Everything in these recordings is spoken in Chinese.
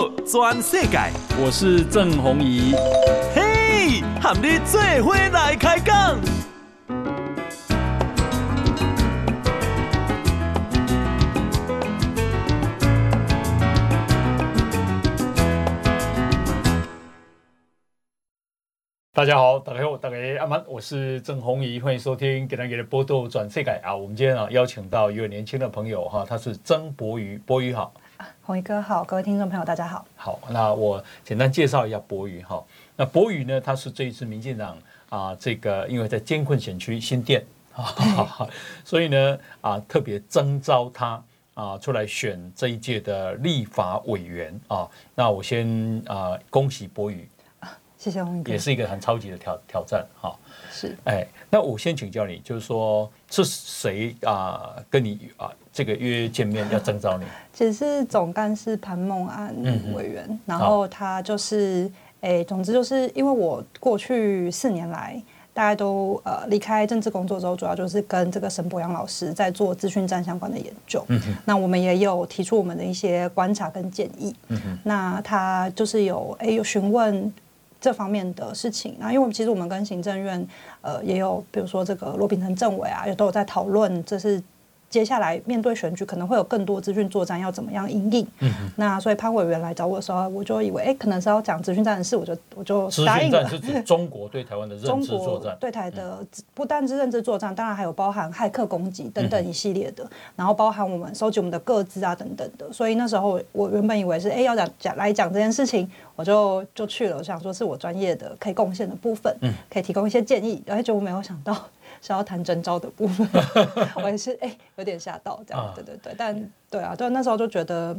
道全世界，我是郑弘仪。嘿，和你做伙来开讲。大家好，大家好，大家阿曼，我是郑弘仪，欢迎收听《给大家的报道转世界》啊。我们今天啊邀请到一位年轻的朋友哈，他是曾博瑜，博瑜好。弘仪哥好，各位听众朋友大家好。好，那我简单介绍一下博宇哈。那博宇呢，他是这一次民进党啊，这个因为在艰困选区新店啊，所以呢啊特别征召他啊出来选这一届的立法委员啊。那我先啊恭喜博宇。谢谢弘仪哥，也是一个很超级的挑挑战哈。是，哎，那我先请教你，就是说是谁啊跟你啊这个约见面要征召你？其实是总干事潘梦安委员，嗯、然后他就是哎，总之就是因为我过去四年来，大家都呃离开政治工作之后，主要就是跟这个沈博洋老师在做资讯站相关的研究。嗯哼，那我们也有提出我们的一些观察跟建议。嗯哼，那他就是有哎有询问。这方面的事情，那因为其实我们跟行政院，呃，也有比如说这个罗秉成政委啊，也都有在讨论，这是。接下来面对选举，可能会有更多资讯作战，要怎么样应应？嗯，那所以潘委员来找我的时候，我就以为，哎，可能是要讲资讯战的事，我就我就答应了。资讯战是指中国对台湾的 认知作战，对台的不单是认知作战，当然还有包含骇客攻击等等一系列的，然后包含我们收集我们的个资啊等等的。所以那时候我原本以为是，哎，要讲讲来讲这件事情，我就就去了，我想说是我专业的可以贡献的部分，嗯，可以提供一些建议，而且我没有想到。是要谈征招的部分，我也是哎、欸，有点吓到这样，对对对，但对啊，对，那时候就觉得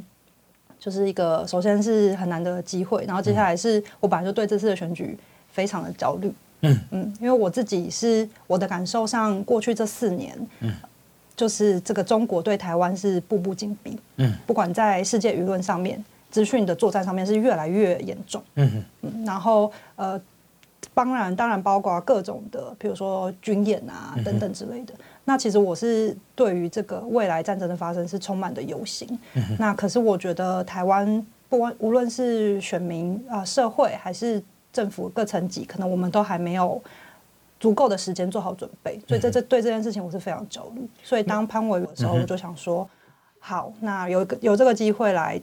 就是一个，首先是很难得的机会，然后接下来是我本来就对这次的选举非常的焦虑，嗯。嗯，因为我自己是我的感受上，过去这四年，嗯，就是这个中国对台湾是步步紧逼，嗯，不管在世界舆论上面，资讯的作战上面是越来越严重，嗯嗯，然后呃。当然，当然包括各种的，比如说军演啊等等之类的。那其实我是对于这个未来战争的发生是充满的忧心。那可是我觉得台湾不管无论是选民啊、社会还是政府各层级，可能我们都还没有足够的时间做好准备。所以这这对这件事情我是非常焦虑。所以当潘委员的时候，我就想说，好，那有个有这个机会来，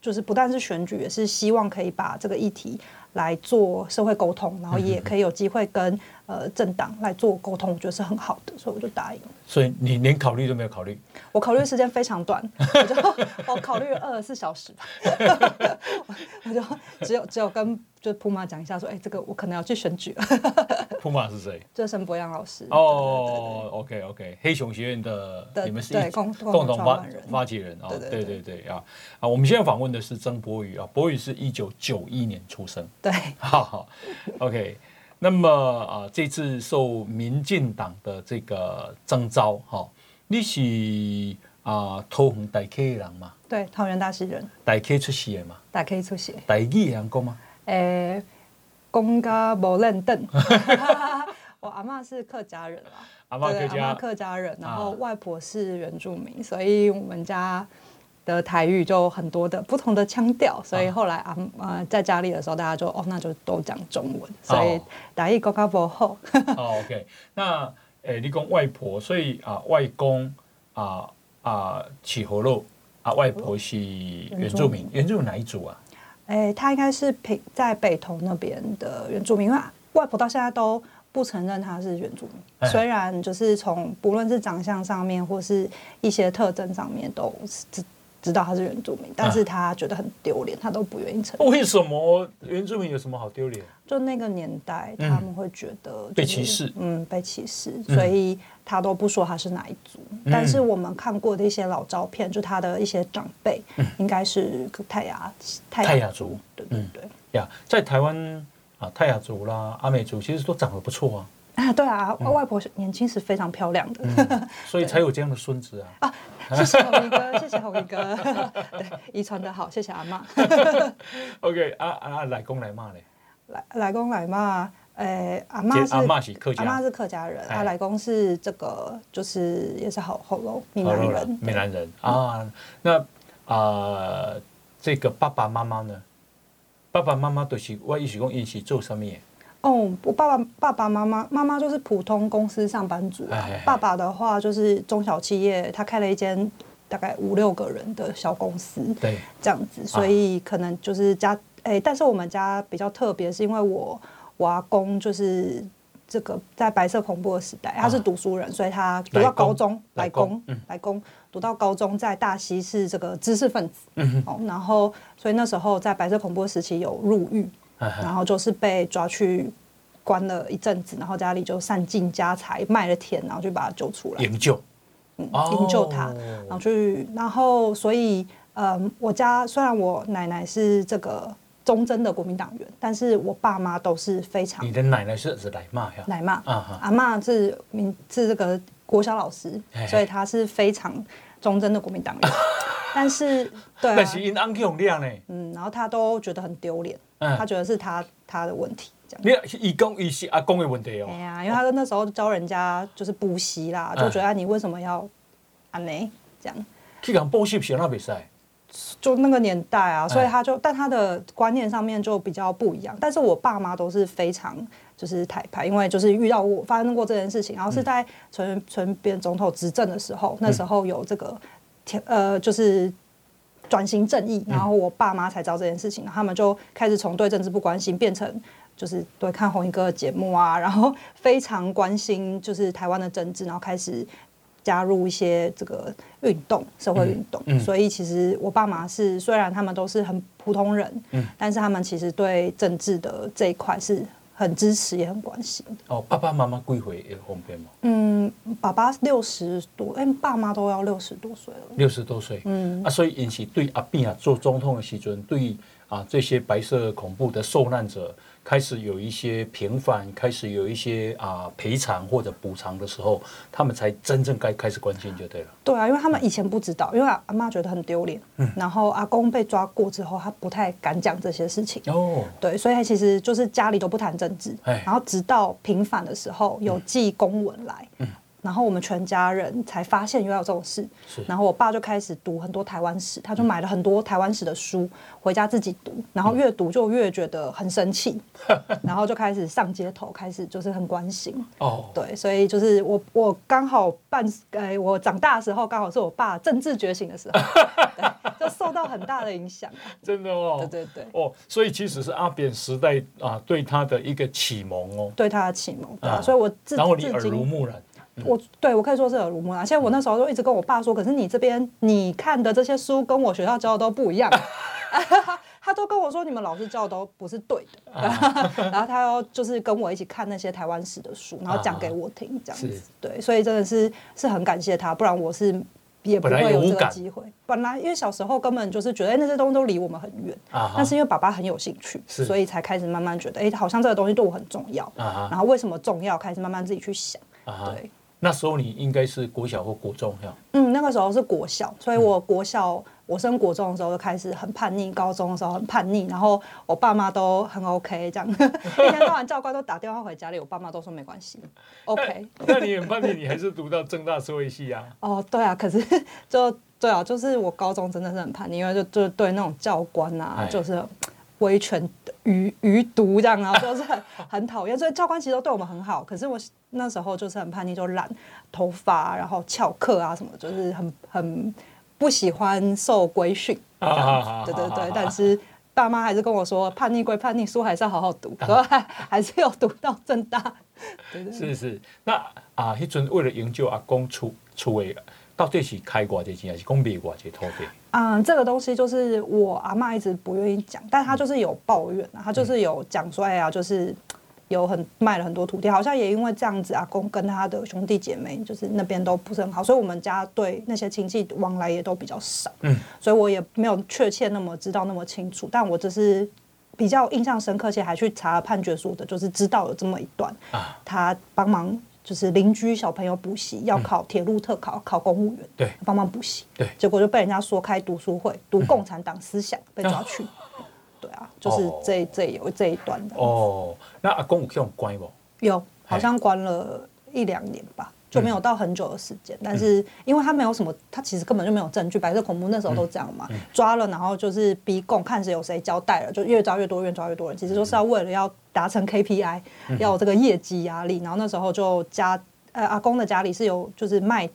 就是不但是选举，也是希望可以把这个议题。来做社会沟通，然后也可以有机会跟呃政党来做沟通，我觉得是很好的，所以我就答应了。所以你连考虑都没有考虑？我考虑的时间非常短，我就 我考虑了二十四小时吧，我就只有只有跟就普马讲一下说，哎，这个我可能要去选举了。普马是谁？就是沈博洋老师。哦，OK OK，黑熊学院的你们是共共同发发起人啊，对对对啊啊！我们现在访问的是曾博宇啊，博宇是一九九一年出生。对，好好，OK。那么啊，这次受民进党的这个征召，哈，你是啊桃园大 K 的人吗？对，桃园大溪人。大 K 出席的嘛？大 K 出席。台语会晓讲吗？诶、欸，讲甲无认凳。我阿妈是客家人啦，阿妈客家客家人，然后外婆是原住民，啊、所以我们家。的台语就很多的不同的腔调，所以后来啊呃在家里的时候，大家就哦那就都讲中文，所以台语讲较不好。哦，OK，那诶、欸、你讲外婆，所以啊外公啊啊起河路啊外婆是原住民，原住民哪一族啊？诶、欸，他应该是平在北投那边的原住民，因为外婆到现在都不承认他是原住民，欸、虽然就是从不论是长相上面或是一些特征上面都是。知道他是原住民，但是他觉得很丢脸，他都不愿意承认。为什么原住民有什么好丢脸？就那个年代，他们会觉得、就是、被歧视，嗯，被歧视，所以他都不说他是哪一族。嗯、但是我们看过的一些老照片，就他的一些长辈，嗯、应该是泰雅泰雅，泰雅族，对对对。呀，在台湾啊，泰雅族啦、阿美族，其实都长得不错啊。啊，对啊，外婆年轻时非常漂亮的，嗯、所以才有这样的孙子啊。啊，谢谢弘仪哥，谢谢弘仪哥，对，遗传的好，谢谢阿妈。OK，啊啊，来公来妈嘞？来来公来妈，诶，阿妈是阿妈是客家，阿妈是客家人，啊，来公是这个，就是也是好好喽，闽南人，闽南人啊。那啊，这个爸爸妈妈呢？爸爸妈妈都是我意思讲，因是做什么？哦，我爸爸爸爸妈妈妈妈就是普通公司上班族啊。爸爸的话就是中小企业，他开了一间大概五六个人的小公司，对，这样子。所以可能就是家哎，但是我们家比较特别，是因为我我阿公就是这个在白色恐怖的时代，他是读书人，所以他读到高中来攻，来攻，读到高中在大溪是这个知识分子，嗯，哦，然后所以那时候在白色恐怖时期有入狱。然后就是被抓去关了一阵子，然后家里就散尽家财卖了田，然后就把他救出来，营救，嗯，营救他，然后去，然后所以，嗯，我家虽然我奶奶是这个忠贞的国民党员，但是我爸妈都是非常，你的奶奶是是奶妈呀？奶妈啊，阿妈是民是这个国小老师，所以他是非常忠贞的国民党员，但是对，但是因安用量呢，嗯，然后他都觉得很丢脸。他觉得是他他的问题，这样。你一公一是阿公的问题哦。对呀，因为他那时候教人家就是补习啦，就觉得你为什么要安呢？这样。去讲补习学那比赛，就那个年代啊，所以他就，但他的观念上面就比较不一样。但是我爸妈都是非常就是台派，因为就是遇到过发生过这件事情，然后是在陈陈边总统执政的时候，那时候有这个呃就是。转型正义，然后我爸妈才知道这件事情，然后他们就开始从对政治不关心变成就是对看红衣哥的节目啊，然后非常关心就是台湾的政治，然后开始加入一些这个运动、社会运动。嗯嗯、所以其实我爸妈是虽然他们都是很普通人，嗯、但是他们其实对政治的这一块是。很支持，也很关心。哦，爸爸妈妈归回也方便吗？嗯，爸爸六十多，哎，爸妈都要六十多岁了。六十多岁，嗯啊，所以引起对阿扁啊做总统的时阵，对啊这些白色恐怖的受难者。开始有一些平反，开始有一些啊赔偿或者补偿的时候，他们才真正该开始关心就对了。对啊，因为他们以前不知道，因为阿妈觉得很丢脸，嗯，然后阿公被抓过之后，他不太敢讲这些事情。哦，对，所以其实就是家里都不谈政治，哎，然后直到平反的时候有寄公文来，嗯。然后我们全家人才发现原来有这种事，然后我爸就开始读很多台湾史，他就买了很多台湾史的书回家自己读，然后越读就越觉得很生气，然后就开始上街头，开始就是很关心。哦，对，所以就是我我刚好半，呃，我长大的时候刚好是我爸政治觉醒的时候，对，就受到很大的影响。真的哦，对对对，哦，所以其实是阿扁时代啊对他的一个启蒙哦，对他的启蒙，对啊，所以我自然后你耳濡目染。我对我可以说是耳濡目染，现在我那时候就一直跟我爸说，可是你这边你看的这些书跟我学校教的都不一样 他都跟我说你们老师教的都不是对的，然后他要就是跟我一起看那些台湾史的书，然后讲给我听这样子，对，所以真的是是很感谢他，不然我是也不会有这个机会。本来因为小时候根本就是觉得，哎，那些东西都离我们很远，但是因为爸爸很有兴趣，所以才开始慢慢觉得，哎，好像这个东西对我很重要，然后为什么重要，开始慢慢自己去想，对。那时候你应该是国小或国中？嗯，那个时候是国小，所以我国小、嗯、我升国中的时候就开始很叛逆，高中的时候很叛逆，然后我爸妈都很 OK，这样 一天到晚教官都打电话回家里，我爸妈都说没关系，OK 那。那你很叛逆，你还是读到正大社会系啊？哦，对啊，可是就对啊，就是我高中真的是很叛逆，因为就就对那种教官啊，就是威权余余毒这样，然后就是很很讨厌，所以教官其实都对我们很好，可是我。那时候就是很叛逆，就染头发，然后翘课啊什么，就是很很不喜欢受规训。对对对，但是爸妈还是跟我说，叛逆归叛逆，书还是要好好读，所以还还是有读到正大。对对对，是是，那啊，迄阵为了营救阿公出出位，到底是开挂这钱，还是讲卖偌济土地？嗯，这个东西就是我阿妈一直不愿意讲，但她就是有抱怨，啊，她就是有讲说，哎呀，就是。有很卖了很多土地，好像也因为这样子，阿公跟他的兄弟姐妹就是那边都不是很好，所以我们家对那些亲戚往来也都比较少。嗯，所以我也没有确切那么知道那么清楚，但我只是比较印象深刻，且还去查了判决书的，就是知道有这么一段。啊，他帮忙就是邻居小朋友补习，要考铁路特考，考公务员，对，帮忙补习，对，结果就被人家说开读书会，读共产党思想，被抓去。对啊，就是这、oh. 这有这一段的。哦，oh. 那阿公有这种关不？有，好像关了一两年吧。就没有到很久的时间。但是因为他没有什么，他其实根本就没有证据。白色恐怖那时候都这样嘛，抓了然后就是逼供，看谁有谁交代了，就越抓越多，越抓越多人。其实就是要为了要达成 KPI，要有这个业绩压力。然后那时候就家呃阿公的家里是有就是卖。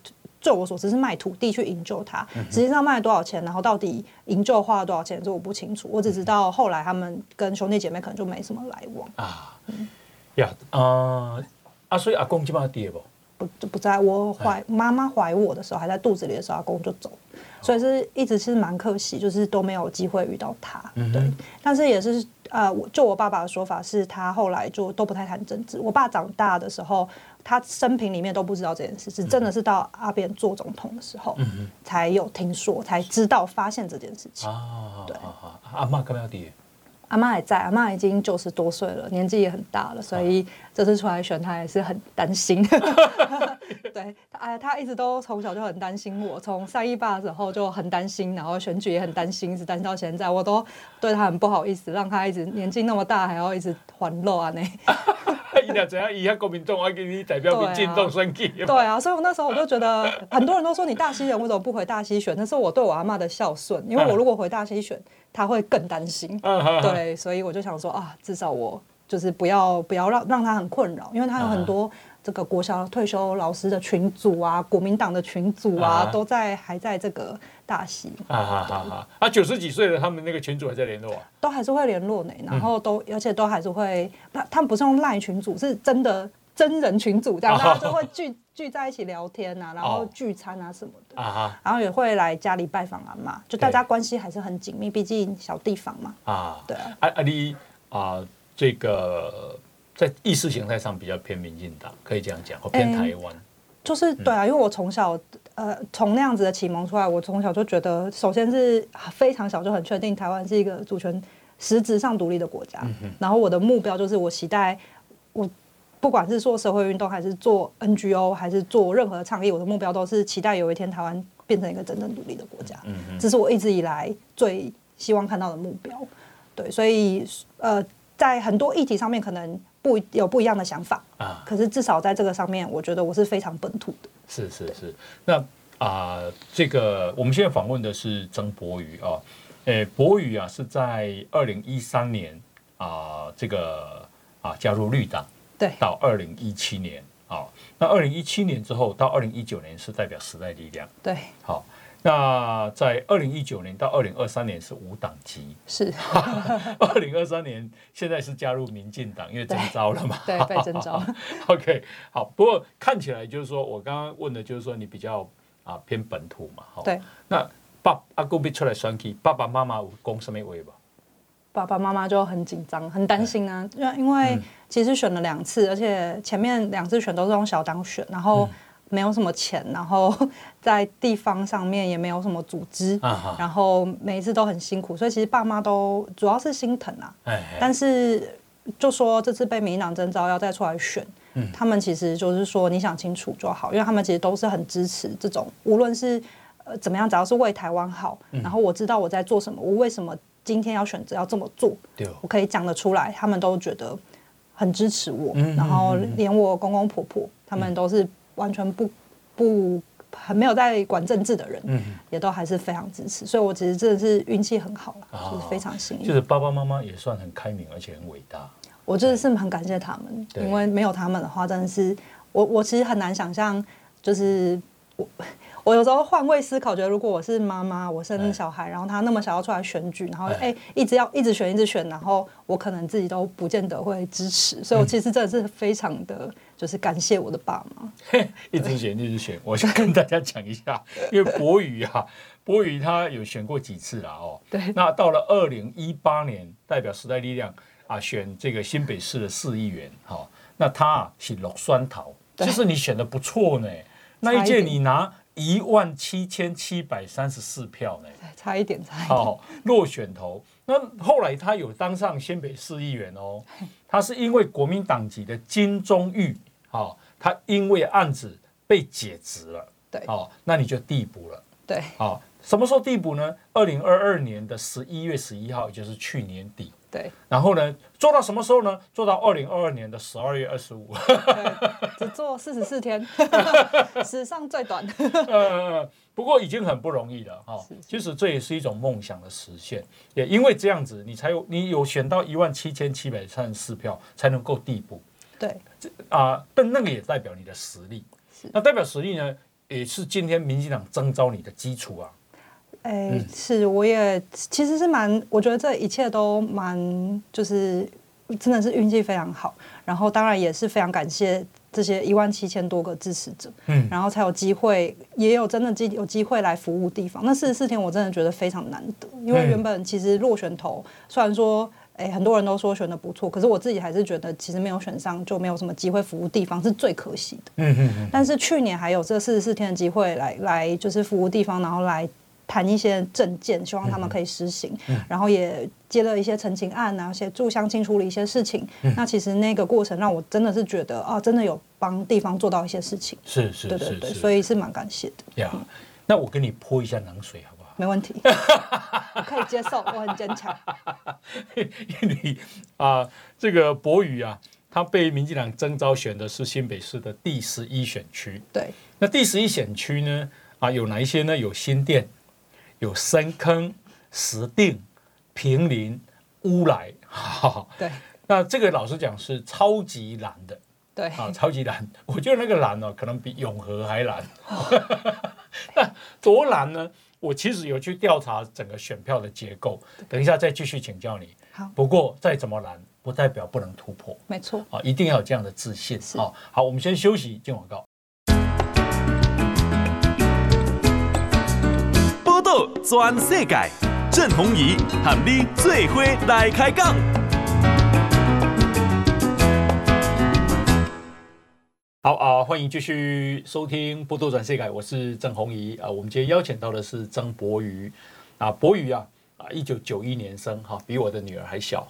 就我所知是卖土地去营救他，实际上卖了多少钱，然后到底营救花了多少钱，这我不清楚。我只知道后来他们跟兄弟姐妹可能就没什么来往啊。呀啊啊！所以阿公基本上跌不不就不在我怀妈妈怀我的时候还在肚子里的时候，阿公就走，所以是一直是蛮可惜，就是都没有机会遇到他。对，但是也是呃，就我爸爸的说法是，他后来就都不太谈政治。我爸长大的时候。他生平里面都不知道这件事，是真的是到阿扁做总统的时候，才有听说，才知道发现这件事情。对，阿妈干嘛要跌？阿妈也在，阿妈已经九十多岁了，年纪也很大了，所以这次出来选，她也是很担心。对，哎，她一直都从小就很担心我，从三一八的时候就很担心，然后选举也很担心，一直担心到现在，我都对她很不好意思，让她一直年纪那么大还要一直还肉啊那。伊俩怎样？以后国民党我给你代表民进党选举。对啊，所以我那时候我就觉得，很多人都说你大溪人为什么不回大溪选？那是我对我阿妈的孝顺，因为我如果回大溪选，他会更担心。对，所以我就想说啊，至少我就是不要不要让让他很困扰，因为他有很多这个国小退休老师的群组啊，国民党的群组啊，都在还在这个。大戏。啊哈哈哈！啊，九十几岁了，他们那个群组还在联络啊？都还是会联络呢，然后都、嗯、而且都还是会，他他们不是用赖群组，是真的真人群组，这样、啊、大家就会聚 聚在一起聊天啊，然后聚餐啊什么的。啊哈，然后也会来家里拜访阿嬷，就大家关系还是很紧密，毕竟小地方嘛。啊，对啊，啊啊你啊，这个在意识形态上比较偏民进党，可以这样讲，或偏台湾。欸就是对啊，因为我从小呃从那样子的启蒙出来，我从小就觉得，首先是非常小就很确定台湾是一个主权实质上独立的国家。嗯、然后我的目标就是，我期待我不管是做社会运动，还是做 NGO，还是做任何的倡议，我的目标都是期待有一天台湾变成一个真正独立的国家。这是我一直以来最希望看到的目标。对，所以呃，在很多议题上面可能。不有不一样的想法啊，可是至少在这个上面，我觉得我是非常本土的。是是是，那啊、呃，这个我们现在访问的是曾博宇啊，诶，博宇啊是在二零一三年啊、呃，这个啊加入绿党，对，到二零一七年啊，那二零一七年之后到二零一九年是代表时代力量，对，好。那在二零一九年到二零二三年是无党籍，是 二零二三年现在是加入民进党，因为征召了嘛，对，对，被征召。OK，好，不过看起来就是说我刚刚问的就是说你比较啊偏本土嘛，好，对。那爸阿公别出来选举，爸爸妈妈有讲什么话吧？爸爸妈妈就很紧张，很担心啊，因为因为其实选了两次，而且前面两次选都是用小党选，然后。没有什么钱，然后 在地方上面也没有什么组织，啊、然后每一次都很辛苦，所以其实爸妈都主要是心疼啊。哎哎。但是就说这次被民进党征召要再出来选，嗯、他们其实就是说你想清楚就好，因为他们其实都是很支持这种，无论是呃怎么样，只要是为台湾好，嗯、然后我知道我在做什么，我为什么今天要选择要这么做，我可以讲得出来，他们都觉得很支持我，嗯、然后连我公公婆婆他们都是。完全不不很没有在管政治的人，嗯、也都还是非常支持，所以我其实真的是运气很好了，哦、就是非常幸运。就是爸爸妈妈也算很开明，而且很伟大。我真的是很感谢他们，因为没有他们的话，真的是我我其实很难想象，就是我。我有时候换位思考，觉得如果我是妈妈，我生小孩，然后他那么想要出来选举，然后哎，一直要一直选一直选，然后我可能自己都不见得会支持，所以我其实真的是非常的就是感谢我的爸妈。一直选一直选，我想跟大家讲一下，因为博宇啊，博宇他有选过几次了哦。对。那到了二零一八年，代表时代力量啊选这个新北市的市议员，哈，那他是落酸桃，其实你选的不错呢，那一届你拿。一万七千七百三十四票呢，差一点，差一点。好，落选头。那后来他有当上新北市议员哦，他是因为国民党籍的金钟玉，好，他因为案子被解职了，对，好，那你就递补了，对，好，什么时候递补呢？二零二二年的十一月十一号，也就是去年底。对，然后呢，做到什么时候呢？做到二零二二年的十二月二十五，只做四十四天，史上最短。呃，不过已经很不容易了哈。其实这也是一种梦想的实现，也因为这样子，你才有你有选到一万七千七百三十四票，才能够递补。对，啊、呃，但那个也代表你的实力。那代表实力呢，也是今天民进党征召你的基础啊。哎、欸，是，我也其实是蛮，我觉得这一切都蛮，就是真的是运气非常好。然后当然也是非常感谢这些一万七千多个支持者，嗯，然后才有机会，也有真的机有机会来服务地方。那四十四天我真的觉得非常难得，因为原本其实落选头，虽然说哎、欸、很多人都说选的不错，可是我自己还是觉得其实没有选上就没有什么机会服务地方是最可惜的。嗯嗯嗯。但是去年还有这四十四天的机会来来就是服务地方，然后来。谈一些政见，希望他们可以实行，嗯嗯、然后也接了一些陈情案啊，协助乡亲处理一些事情。嗯、那其实那个过程让我真的是觉得啊，真的有帮地方做到一些事情。是是，对对对，所以是蛮感谢的。呀，那我给你泼一下冷水好不好？没问题，我可以接受，我很坚强。因为啊，这个博宇啊，他被民进党征召选的是新北市的第十一选区。对，那第十一选区呢，啊，有哪一些呢？有新店。有深坑、石碇、平林、乌来，哈，对，那这个老实讲是超级蓝的，对，啊，超级蓝。我觉得那个蓝哦，可能比永和还蓝。那多蓝呢？我其实有去调查整个选票的结构，等一下再继续请教你。好，不过再怎么难，不代表不能突破。没错，啊，一定要有这样的自信。好，好，我们先休息，进广告。全世界，郑弘仪喊你最伙来开讲。好啊、呃，欢迎继续收听《波多转世改》，我是郑弘仪啊。我们今天邀请到的是曾博宇啊，柏宇啊啊，一九九一年生哈，比我的女儿还小。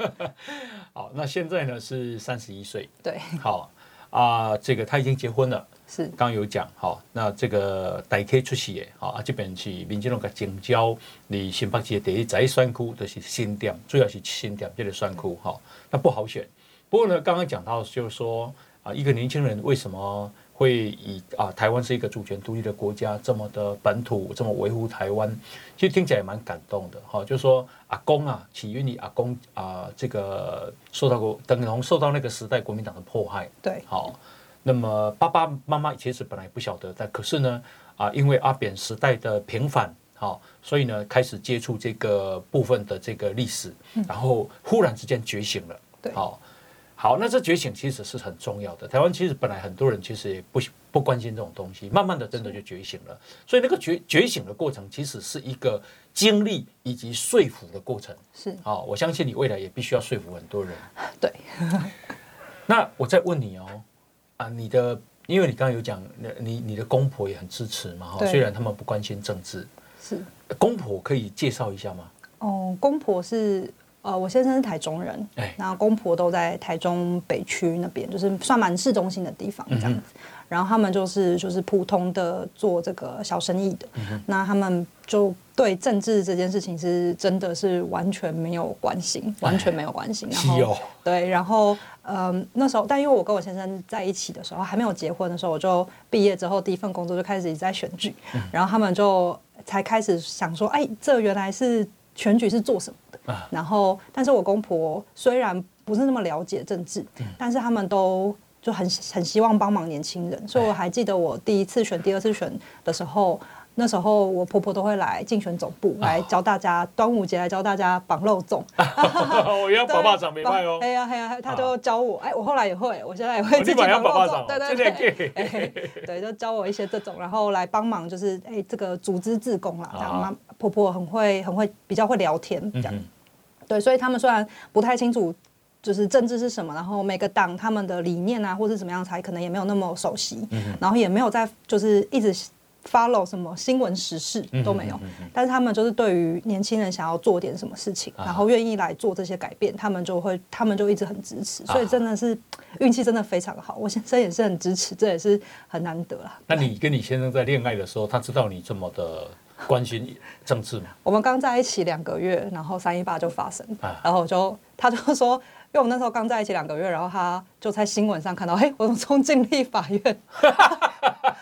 好，那现在呢是三十一岁。对，好啊，这个他已经结婚了。是，刚刚有讲哈，那这个大 K 出席的哈，啊这边是民进党的征召，你新北市的第一在选区都是新店，主要是新店这个选区哈，那不好选。不过呢，刚刚讲到就是说啊，一个年轻人为什么会以啊台湾是一个主权独立的国家，这么的本土，这么维护台湾，其实听起来也蛮感动的哈。就是说阿公啊，起源于阿公啊，这个受到过等同受到那个时代国民党的迫害，对，好。那么爸爸妈妈其实本来不晓得，但可是呢，啊，因为阿扁时代的平反，好，所以呢，开始接触这个部分的这个历史，然后忽然之间觉醒了，对，好，好，那这觉醒其实是很重要的。台湾其实本来很多人其实也不不关心这种东西，慢慢的真的就觉醒了。所以那个觉觉醒的过程，其实是一个经历以及说服的过程。是，啊，我相信你未来也必须要说服很多人。对，那我再问你哦。啊，你的，因为你刚刚有讲，你你的公婆也很支持嘛，哈，虽然他们不关心政治，是公婆可以介绍一下吗？哦，公婆是，呃，我先生是台中人，哎，然后公婆都在台中北区那边，就是算蛮市中心的地方这样子。嗯然后他们就是就是普通的做这个小生意的，嗯、那他们就对政治这件事情是真的是完全没有关心，完全没有关心。然后对，然后嗯，那时候，但因为我跟我先生在一起的时候还没有结婚的时候，我就毕业之后第一份工作就开始一直在选举，嗯、然后他们就才开始想说，哎，这原来是选举是做什么然后，但是我公婆虽然不是那么了解政治，嗯、但是他们都。就很很希望帮忙年轻人，所以我还记得我第一次选、第二次选的时候，那时候我婆婆都会来竞选总部来教大家，端午节来教大家绑肉粽。我要爸爸长没卖哦。哎呀哎呀，他就教我，哎，我后来也会，我现在也会自己绑肉粽。对对对，对，就教我一些这种，然后来帮忙，就是哎，这个组织自工啦，这样妈婆婆很会很会比较会聊天这样。对，所以他们虽然不太清楚。就是政治是什么，然后每个党他们的理念啊，或是怎么样，才可能也没有那么熟悉，嗯、然后也没有在就是一直 follow 什么新闻时事都没有，嗯、哼但是他们就是对于年轻人想要做点什么事情，啊、然后愿意来做这些改变，他们就会他们就一直很支持，所以真的是运气真的非常好，我先生也是很支持，这也是很难得啦。那你跟你先生在恋爱的时候，他知道你这么的关心政治嘛？我们刚在一起两个月，然后三一八就发生，啊、然后我就他就说，因为我们那时候刚在一起两个月，然后他就在新闻上看到，嘿，我冲进立法院。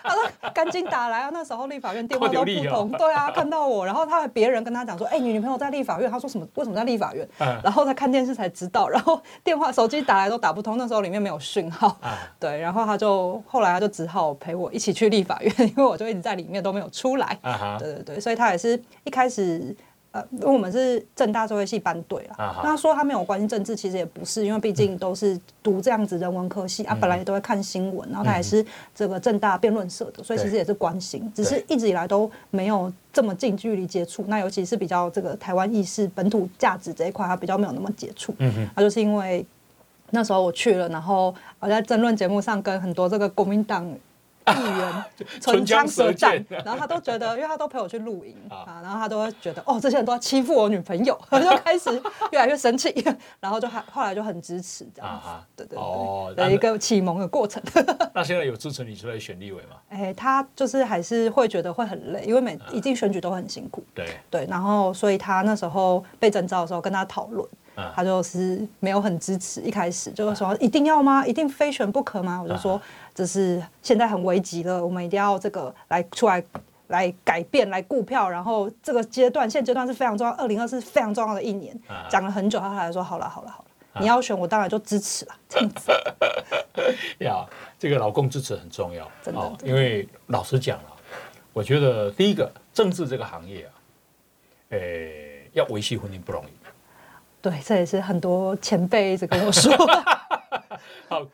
他说：“赶紧打来啊！那时候立法院电话都不通，对啊，看到我，然后他还别人跟他讲说：‘哎，你女朋友在立法院。’他说什么？为什么在立法院？然后他看电视才知道，然后电话、手机打来都打不通，那时候里面没有讯号。对，然后他就后来他就只好陪我一起去立法院，因为我就一直在里面都没有出来。对对对，所以他也是一开始。”呃，因为我们是正大社会系班队啊，那他说他没有关心政治，其实也不是，因为毕竟都是读这样子人文科系、嗯、啊，本来也都会看新闻，然后他也是这个正大辩论社的，所以其实也是关心，只是一直以来都没有这么近距离接触。那尤其是比较这个台湾意识、本土价值这一块，他比较没有那么接触。嗯哼，他就是因为那时候我去了，然后我在争论节目上跟很多这个国民党。议员 唇枪舌战，然后他都觉得，因为他都陪我去露营啊，然后他都会觉得，哦，这些人都要欺负我女朋友，他就开始越来越生气，然后就还后来就很支持这样子，对对对，的一个启蒙的过程。那现在有支持你出来选立委吗？哎，他就是还是会觉得会很累，因为每一进选举都很辛苦。对对，然后所以他那时候被征召的时候跟他讨论，他就是没有很支持，一开始就是说一定要吗？一定非选不可吗？我就说。就是现在很危急了，我们一定要这个来出来来改变，来顾票。然后这个阶段现阶段是非常重要，二零二四是非常重要的一年。讲了很久，他来说好了好了好了，你要选我当然就支持了。这样子 呀，这个老公支持很重要，真的。因为老实讲啊，我觉得第一个政治这个行业啊，诶，要维系婚姻不容易。对，这也是很多前辈一直跟我说。好。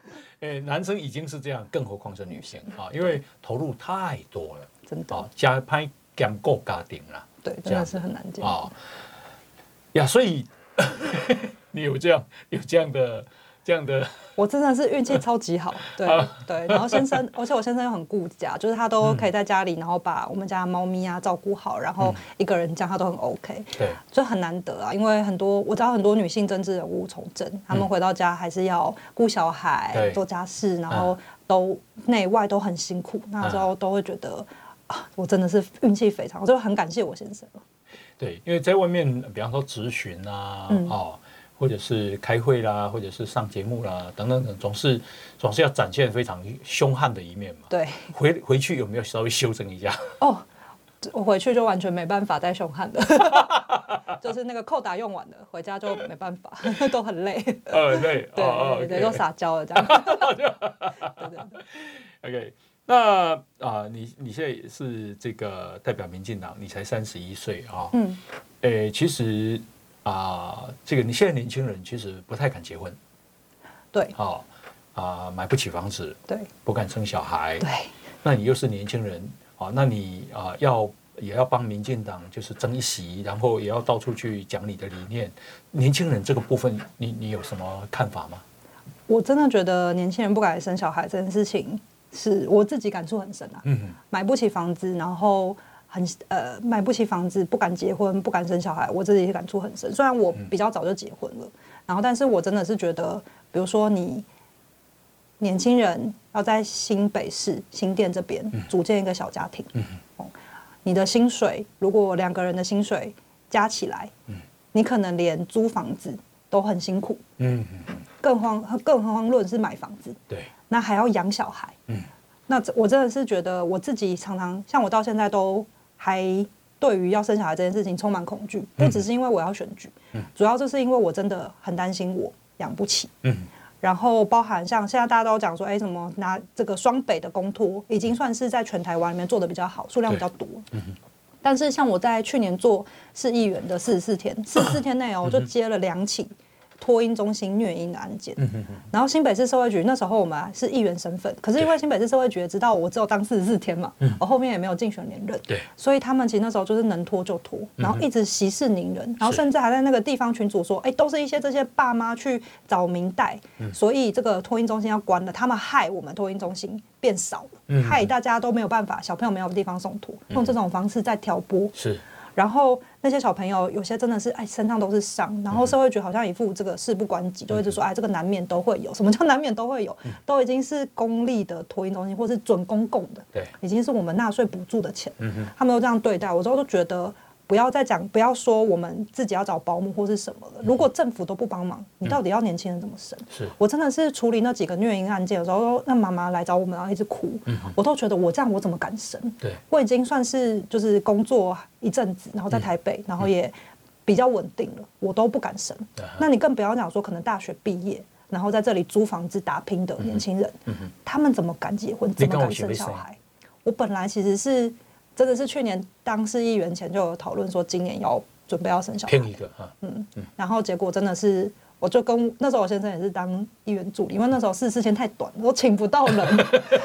诶，男生已经是这样，更何况是女性啊？因为投入太多了，真的啊，加拍兼顾家庭啦，对，真的是很难讲啊。呀，所以 你有这样有这样的。这样的，我真的是运气超级好，对对。然后先生，而且我先生又很顾家，就是他都可以在家里，然后把我们家的猫咪啊照顾好，然后一个人这样他都很 OK，对，就很难得啊。因为很多我知道很多女性政治人物从政，他们回到家还是要顾小孩、做家事，然后都内外都很辛苦，那时候都会觉得啊，我真的是运气非常，我就很感谢我先生。对，因为在外面，比方说咨询啊，哦。或者是开会啦，或者是上节目啦，等等等，总是总是要展现非常凶悍的一面嘛。对，回回去有没有稍微修正一下？哦，我回去就完全没办法再凶悍的，就是那个扣打用完了，回家就没办法，都很累。呃，累，对对对，都撒娇了这样。对对对。OK，那啊、呃，你你现在也是这个代表民进党，你才三十一岁啊。嗯。诶，其实。啊，这个你现在年轻人其实不太敢结婚，对，好啊，买不起房子，对，不敢生小孩，对，那你又是年轻人，啊，那你啊要也要帮民进党就是争一席，然后也要到处去讲你的理念，年轻人这个部分，你你有什么看法吗？我真的觉得年轻人不敢生小孩这件事情，是我自己感触很深啊，嗯，买不起房子，然后。很呃，买不起房子，不敢结婚，不敢生小孩，我自己也感触很深。虽然我比较早就结婚了，嗯、然后，但是我真的是觉得，比如说你年轻人要在新北市新店这边组建一个小家庭，嗯。哦、你的薪水如果两个人的薪水加起来，嗯、你可能连租房子都很辛苦，嗯嗯、更慌更何况论是买房子，对，那还要养小孩，嗯、那我真的是觉得我自己常常像我到现在都。还对于要生小孩这件事情充满恐惧，不只是因为我要选举，嗯、主要就是因为我真的很担心我养不起。嗯、然后包含像现在大家都讲说，哎，什么拿这个双北的公托，已经算是在全台湾里面做的比较好，数量比较多。嗯、但是像我在去年做市议员的四十四天，四十四天内哦，我就接了两起。托婴中心虐婴的案件，然后新北市社会局那时候我们是议员身份，可是因为新北市社会局也知道我只有当四十四天嘛，我后面也没有竞选连任，对，所以他们其实那时候就是能拖就拖，然后一直息事宁人，然后甚至还在那个地方群组说，哎，都是一些这些爸妈去找民代，所以这个托婴中心要关了，他们害我们托婴中心变少了，害大家都没有办法，小朋友没有地方送托，用这种方式在挑拨，是，然后。那些小朋友有些真的是哎身上都是伤，然后社会局好像一副这个事不关己，就一直说哎这个难免都会有。什么叫难免都会有？都已经是公立的托婴中心或是准公共的，对，已经是我们纳税补助的钱，他们都这样对待，我之后都觉得。不要再讲，不要说我们自己要找保姆或是什么了。如果政府都不帮忙，你到底要年轻人怎么生？是我真的是处理那几个虐婴案件的时候，那妈妈来找我们，然后一直哭，我都觉得我这样我怎么敢生？对，我已经算是就是工作一阵子，然后在台北，然后也比较稳定了，我都不敢生。那你更不要讲说可能大学毕业，然后在这里租房子打拼的年轻人，他们怎么敢结婚？怎么敢生小孩？我本来其实是。真的是去年当市议员前就有讨论说，今年要准备要生小孩。骗一个啊，嗯嗯，然后结果真的是，我就跟那时候我先生也是当议员助理，因为那时候试事期太短，我请不到人，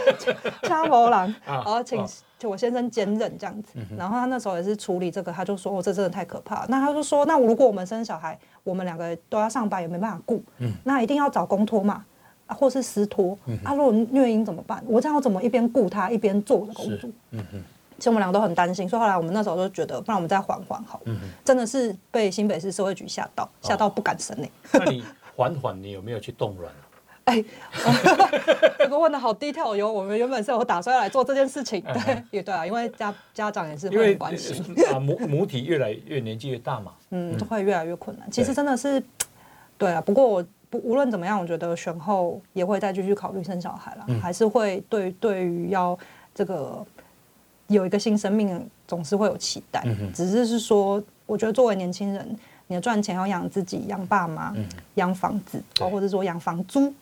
掐毛郎，然后请就我先生兼任这样子。然后他那时候也是处理这个，他就说哦这真的太可怕。那他就说，那如果我们生小孩，我们两个都要上班，也没办法顾，那一定要找公托嘛，啊，或是私托。啊，如果虐婴怎么办？我这样我怎么一边顾他一边做我的工作？嗯嗯。其实我们两个都很担心，所以后来我们那时候就觉得，不然我们再缓缓好。嗯。真的是被新北市社会局吓到，吓到不敢生呢。那你缓缓，你有没有去冻卵？哎，这个 问的好低调哟。我们原本是有打算要来做这件事情，对，也对啊，因为家家长也是会关心啊，母母体越来越年纪越大嘛，嗯，就会越来越困难。其实真的是，对啊。不过我不无论怎么样，我觉得选后也会再继续考虑生小孩了，还是会对对于要这个。有一个新生命，总是会有期待。只是是说，我觉得作为年轻人，你的赚钱要养自己、养爸妈、养房子，或者说养房租，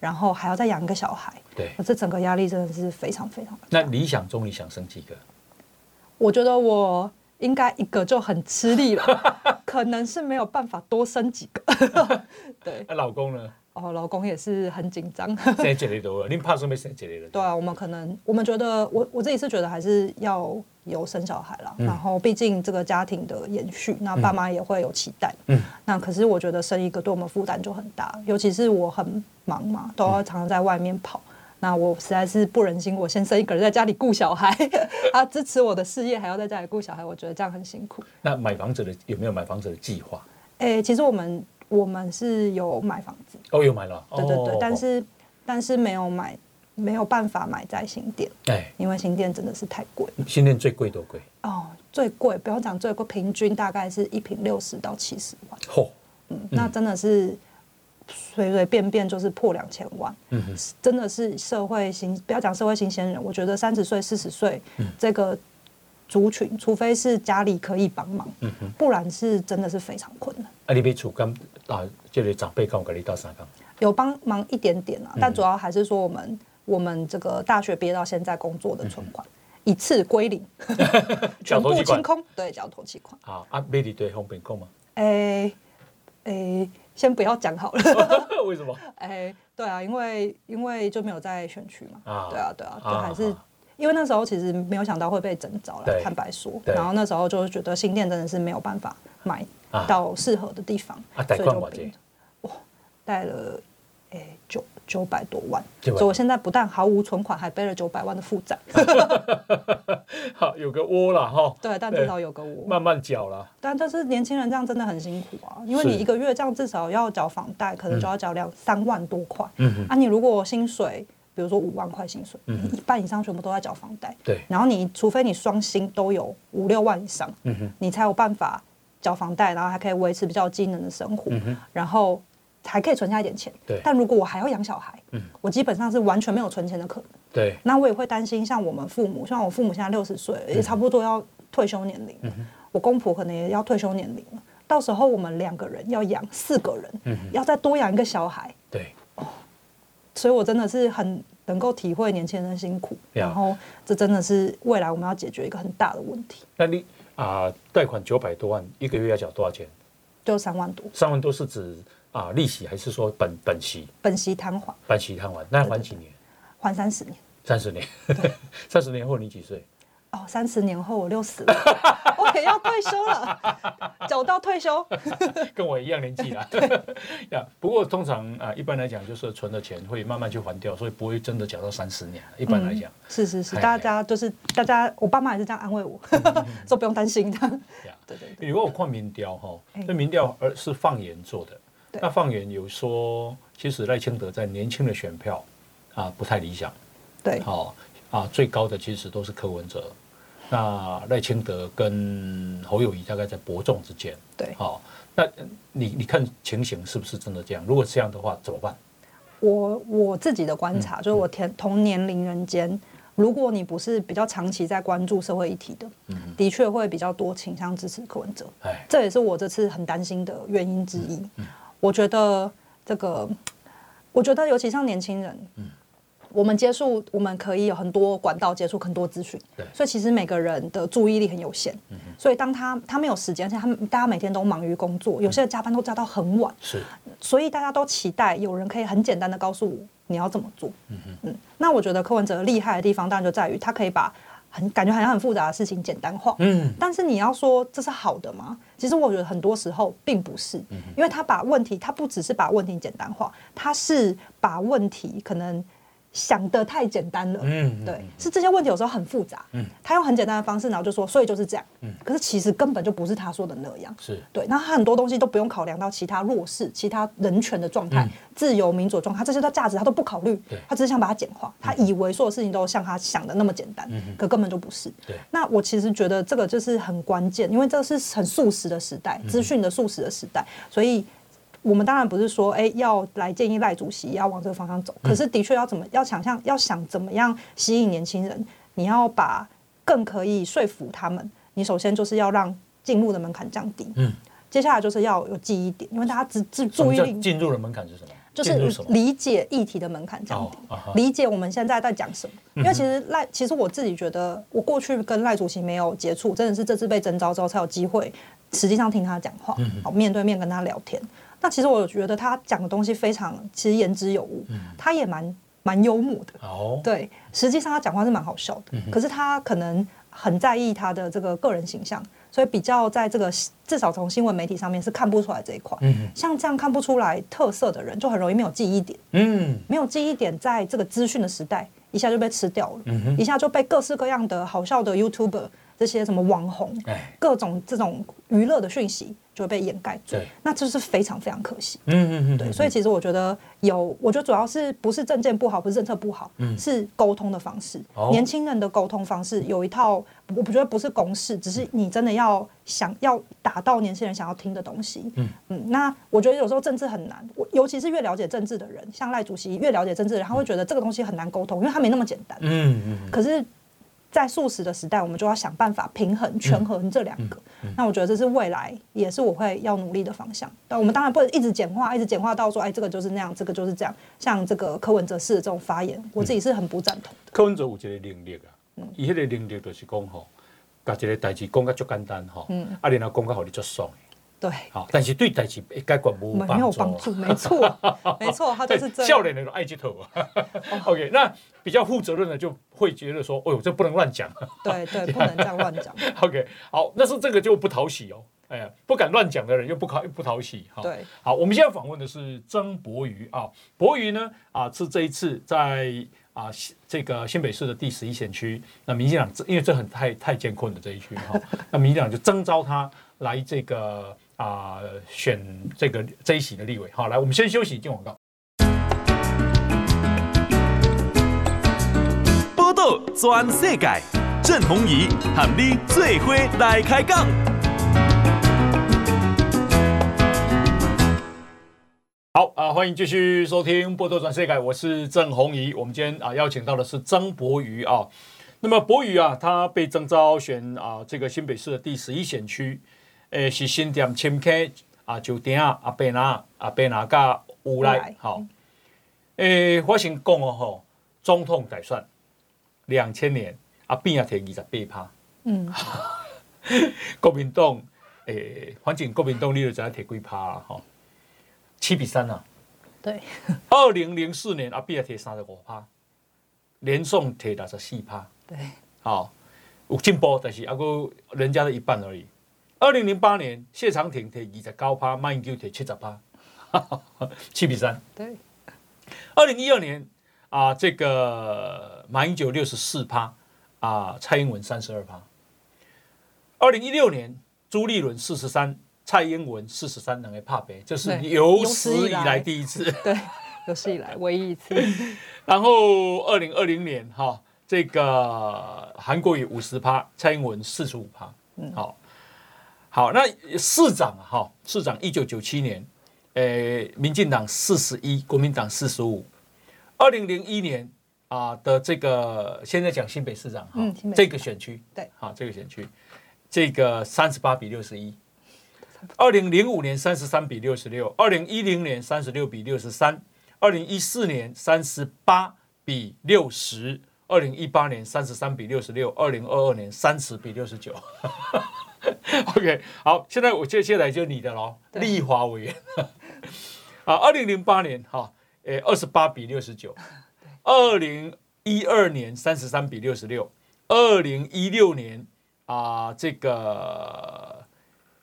然后还要再养一个小孩。对，这整个压力真的是非常非常大。那理想中你想生几个？我觉得我应该一个就很吃力了，可能是没有办法多生几个。对，那老公呢？哦，老公也是很紧张。生几个都，你怕说没生几个？对啊，我们可能，我们觉得，我我自己是觉得还是要有生小孩啦。嗯、然后，毕竟这个家庭的延续，那爸妈也会有期待。嗯。那可是我觉得生一个对我们负担就很大，尤其是我很忙嘛，都要常常在外面跑。嗯、那我实在是不忍心，我先生一个人在家里顾小孩，他支持我的事业，还要在家里顾小孩，我觉得这样很辛苦。那买房子的有没有买房子的计划？哎、欸，其实我们。我们是有买房子，哦，有买了，对对对，但是但是没有买，没有办法买在新店，哎，因为新店真的是太贵。新店最贵多贵？哦，最贵不要讲最贵，平均大概是一平六十到七十万。嚯，嗯，那真的是随随便便就是破两千万，嗯哼，真的是社会新，不要讲社会新鲜人，我觉得三十岁四十岁这个族群，除非是家里可以帮忙，嗯哼，不然是真的是非常困难。啊，你别厝跟啊，这里长辈跟我跟你到三讲，有帮忙一点点啊，嗯、但主要还是说我们我们这个大学毕业到现在工作的存款、嗯、一次归零，全部清空，对，缴头期款。好啊，美丽对方便购吗？哎哎、欸欸，先不要讲好了。为什么？哎、欸，对啊，因为因为就没有在选区嘛。啊，对啊，对啊，就还是。因为那时候其实没有想到会被整着了，坦白说，然后那时候就觉得新店真的是没有办法买到适合的地方，所以就哇，贷了诶九九百多万，所以我现在不但毫无存款，还背了九百万的负债。好，有个窝了哈。对，但至少有个窝。慢慢缴了。但但是年轻人这样真的很辛苦啊，因为你一个月这样至少要缴房贷，可能就要缴两三万多块。嗯啊，你如果薪水。比如说五万块薪水，嗯、一半以上全部都在缴房贷。对，然后你除非你双薪都有五六万以上，嗯、哼你才有办法缴房贷，然后还可以维持比较机能的生活，嗯、哼然后还可以存下一点钱。对，但如果我还要养小孩，嗯、我基本上是完全没有存钱的可能。对，那我也会担心，像我们父母，像我父母现在六十岁，也差不多要退休年龄了。嗯、哼我公婆可能也要退休年龄了，到时候我们两个人要养四个人，嗯、哼要再多养一个小孩。对。所以，我真的是很能够体会年轻人的辛苦，然后这真的是未来我们要解决一个很大的问题。那你啊，贷款九百多万，一个月要缴多少钱？就三万多。三万多是指啊利息，还是说本本息？本息摊还。本息摊还，那还几年？还三十年。三十年。三十年后你几岁？哦，三十年后我六十了，我也要退休了，走到退休，跟我一样年纪啦。呀，不过通常啊，一般来讲就是存的钱会慢慢去还掉，所以不会真的缴到三十年。一般来讲，是是是，大家就是大家，我爸妈也是这样安慰我，说不用担心的。对对对。如果我看民调哈，欸、这民调而是放言做的。那放眼有说，其实赖清德在年轻的选票啊不太理想。对。好啊，最高的其实都是柯文哲。那赖清德跟侯友谊大概在伯仲之间。对。好，那你你看情形是不是真的这样？如果这样的话，怎么办？我我自己的观察，嗯、就是我同同年龄人间，如果你不是比较长期在关注社会议题的，嗯、的确会比较多倾向支持柯文哲。唉这也是我这次很担心的原因之一。我觉得这个，我觉得尤其像年轻人，嗯我们接触，我们可以有很多管道接触很多资讯，对，所以其实每个人的注意力很有限，嗯、所以当他他没有时间，而且他们大家每天都忙于工作，有些人加班都加到很晚，是，所以大家都期待有人可以很简单的告诉我你要怎么做，嗯嗯，那我觉得柯文哲厉害的地方当然就在于他可以把很感觉好像很复杂的事情简单化，嗯，但是你要说这是好的吗？其实我觉得很多时候并不是，嗯、因为他把问题，他不只是把问题简单化，他是把问题可能。想得太简单了，嗯，对，是这些问题有时候很复杂，嗯，他用很简单的方式，然后就说，所以就是这样，嗯，可是其实根本就不是他说的那样，是。对，那他很多东西都不用考量到其他弱势、其他人权的状态、自由民主状态，这些的价值他都不考虑，他只是想把它简化，他以为所有事情都像他想的那么简单，可根本就不是，对，那我其实觉得这个就是很关键，因为这是很速食的时代，资讯的速食的时代，所以。我们当然不是说，哎，要来建议赖主席要往这个方向走。可是，的确要怎么要想象，要想怎么样吸引年轻人，你要把更可以说服他们。你首先就是要让进入的门槛降低。嗯。接下来就是要有记忆点，因为大家只只注意力。进入的门槛是什么？就是理解议题的门槛降低，理解我们现在在讲什么。因为其实赖，其实我自己觉得，我过去跟赖主席没有接触，真的是这次被征召之后才有机会，实际上听他讲话，好面对面跟他聊天。那其实我觉得他讲的东西非常，其实言之有物，嗯、他也蛮蛮幽默的。哦，对，实际上他讲话是蛮好笑的。嗯、可是他可能很在意他的这个个人形象，所以比较在这个至少从新闻媒体上面是看不出来这一块。嗯、像这样看不出来特色的人，就很容易没有记忆点。嗯，没有记忆点，在这个资讯的时代，一下就被吃掉了。嗯、哼一下就被各式各样的好笑的 YouTuber 这些什么网红，各种这种娱乐的讯息。就会被掩盖住，那这是非常非常可惜。嗯嗯嗯，对，所以其实我觉得有，我觉得主要是不是政见不好，不是政策不好，嗯、是沟通的方式。哦、年轻人的沟通方式有一套，我不觉得不是公式，只是你真的要想要达到年轻人想要听的东西。嗯嗯，那我觉得有时候政治很难，我尤其是越了解政治的人，像赖主席越了解政治的人，他会觉得这个东西很难沟通，因为他没那么简单。嗯嗯，可是。在素食的时代，我们就要想办法平衡、权衡这两个。嗯嗯嗯、那我觉得这是未来，也是我会要努力的方向。但我们当然不能一直简化，一直简化到说，哎，这个就是那样，这个就是这样。像这个柯文哲式的这种发言，我自己是很不赞同的。柯文哲有一个能力啊，伊迄个能力就是讲吼，把一个代志讲个足简单吼，嗯，啊，然后讲个好你足爽。对，好，但是对代志解决无没有帮助，没错，没错，他就是笑脸那种爱鸡头。OK，那比较负责任的就会觉得说，哦呦，这不能乱讲。对对，不能这样乱讲。OK，好，那是这个就不讨喜哦。哎呀，不敢乱讲的人又不讨不讨喜。对，好，我们现在访问的是曾博瑜啊，博瑜呢啊是这一次在啊这个新北市的第十一选区，那民进党因为这很太太艰困的这一区哈，那民进党就征召他来这个。啊、呃，选这个这一席的立委，好，来，我们先休息，进广告。报道全世界，郑弘仪喊你最伙来开讲。好啊，欢迎继续收听《报道转世界》，我是郑弘仪。我们今天啊邀请到的是曾柏瑜啊。那么博宇啊，他被征召选啊这个新北市的第十一选区。诶，是新店深坑啊，就顶啊，阿伯拿阿伯拿甲乌来，吼。诶，我先讲哦，吼，总统大选两千年阿扁也摕二十八趴，嗯，国民党诶，反正国民党你就知影摕几趴啦，吼，七比三啊，对。二零零四年阿扁也摕三十五趴，连宋摕六十四趴，对，好，有进步，但是阿个人家的一半而已。二零零八年，谢长廷提二十九趴，马英九提七十趴，七比三。对。二零一二年啊，这个马英九六十四趴，啊，蔡英文三十二趴。二零一六年，朱立伦四十三，蔡英文四十三，两个怕北，这是有史以来第一次。对，有史以来唯一一次。然后二零二零年哈，这个韩国瑜五十趴，蔡英文四十五趴。嗯，好，好，那市长哈，市长一九九七年，诶，民进党四十一，国民党四十五。二零零一年啊的这个，现在讲新北市长哈，嗯、这个选区对，好，这个选区，这个三十八比六十一。二零零五年三十三比六十六，二零一零年三十六比六十三。二零一四年三十八比六十，二零一八年三十三比六十六，二零二二年三十比六十九。OK，好，现在我接下来就你的喽，立华委员。啊，二零零八年哈，诶，二十八比六十九，二零一二年三十三比六十六，二零一六年啊，这个，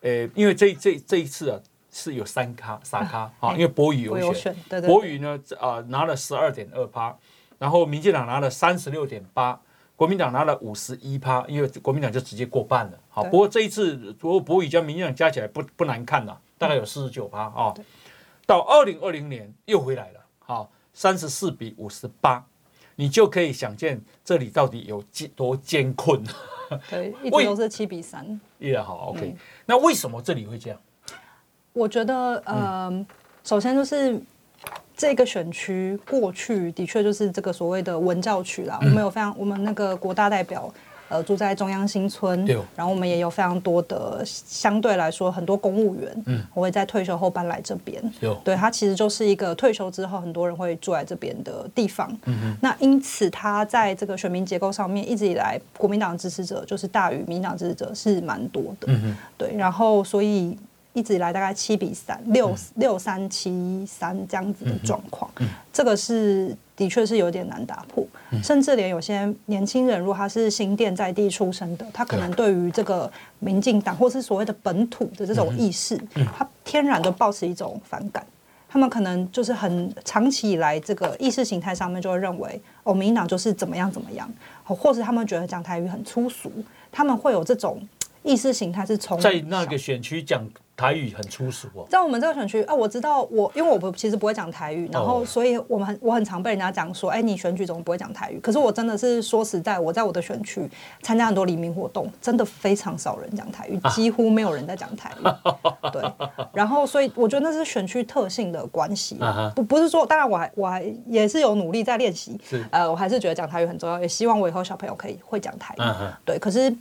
诶，因为这这这一次啊。是有三咖三咖 啊，因为博宇有选，博宇呢啊、呃、拿了十二点二趴，然后民进党拿了三十六点八，国民党拿了五十一趴，因为国民党就直接过半了。好，不过这一次如果博宇加民进党加起来不不难看呐，大概有四十九趴啊。到二零二零年又回来了，好，三十四比五十八，你就可以想见这里到底有多艰困。对，一直都是七比三。也好，OK，、嗯、那为什么这里会这样？我觉得，呃，嗯、首先就是这个选区过去的确就是这个所谓的文教区啦。嗯、我们有非常，我们那个国大代表，呃，住在中央新村，对然后我们也有非常多的相对来说很多公务员，嗯，我会在退休后搬来这边，对，对，它其实就是一个退休之后很多人会住在这边的地方。嗯哼那因此，它在这个选民结构上面，一直以来国民党支持者就是大于民党支持者是蛮多的。嗯哼对，然后所以。一直以来大概七比三六六三七三这样子的状况，这个是的确是有点难打破，嗯、甚至连有些年轻人，如果他是新店在地出生的，他可能对。于这个民进党或是所谓的本土的这种意识，他天然的抱持一种反感，他们可能就是很长期以来这个意识形态上面就会认为，哦，民进党就是怎么样怎么样，或是他们觉得讲台语很粗俗，他们会有这种意识形态是从在那个选区讲。台语很粗俗哦，在我们这个选区啊，我知道我，因为我不其实不会讲台语，然后所以我们很我很常被人家讲说，哎，你选举怎么不会讲台语？可是我真的是说实在，我在我的选区参加很多黎明活动，真的非常少人讲台语，几乎没有人在讲台语。对，然后所以我觉得那是选区特性的关系，不不是说，当然我还我还也是有努力在练习，呃，我还是觉得讲台语很重要，也希望我以后小朋友可以会讲台语。对，可是。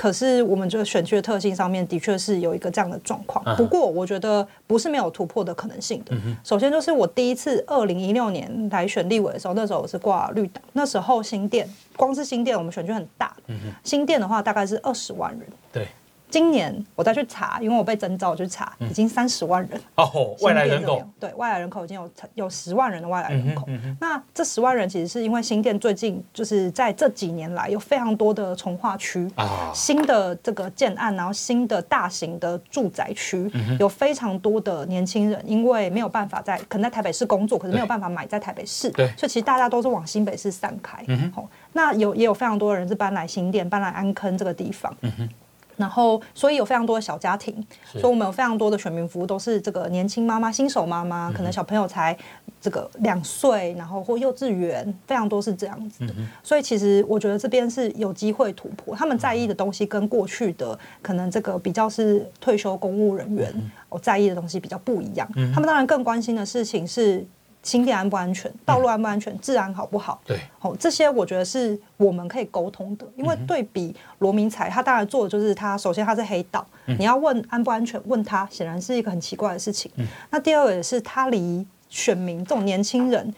可是我们这个选区的特性上面的确是有一个这样的状况，不过我觉得不是没有突破的可能性的。首先就是我第一次二零一六年来选立委的时候，那时候我是挂绿党，那时候新店光是新店我们选区很大，新店的话大概是二十万人。对。今年我再去查，因为我被征召去查，已经三十万人哦，外来人口。对外来人口已经有有十万人的外来人口。那这十万人其实是因为新店最近就是在这几年来有非常多的从化区啊，新的这个建案，然后新的大型的住宅区，有非常多的年轻人，因为没有办法在可能在台北市工作，可是没有办法买在台北市，对，所以其实大家都是往新北市散开。那有也有非常多的人是搬来新店，搬来安坑这个地方。然后，所以有非常多的小家庭，所以我们有非常多的选民服务都是这个年轻妈妈、新手妈妈，可能小朋友才这个两岁，然后或幼稚园，非常多是这样子的。所以其实我觉得这边是有机会突破，他们在意的东西跟过去的可能这个比较是退休公务人员我在意的东西比较不一样。他们当然更关心的事情是。新店安不安全？道路安不安全？治安好不好？对，哦，这些我觉得是我们可以沟通的。因为对比罗明才，他当然做的就是他首先他是黑道，你要问安不安全，问他显然是一个很奇怪的事情。那第二个也是他离选民这种年轻人、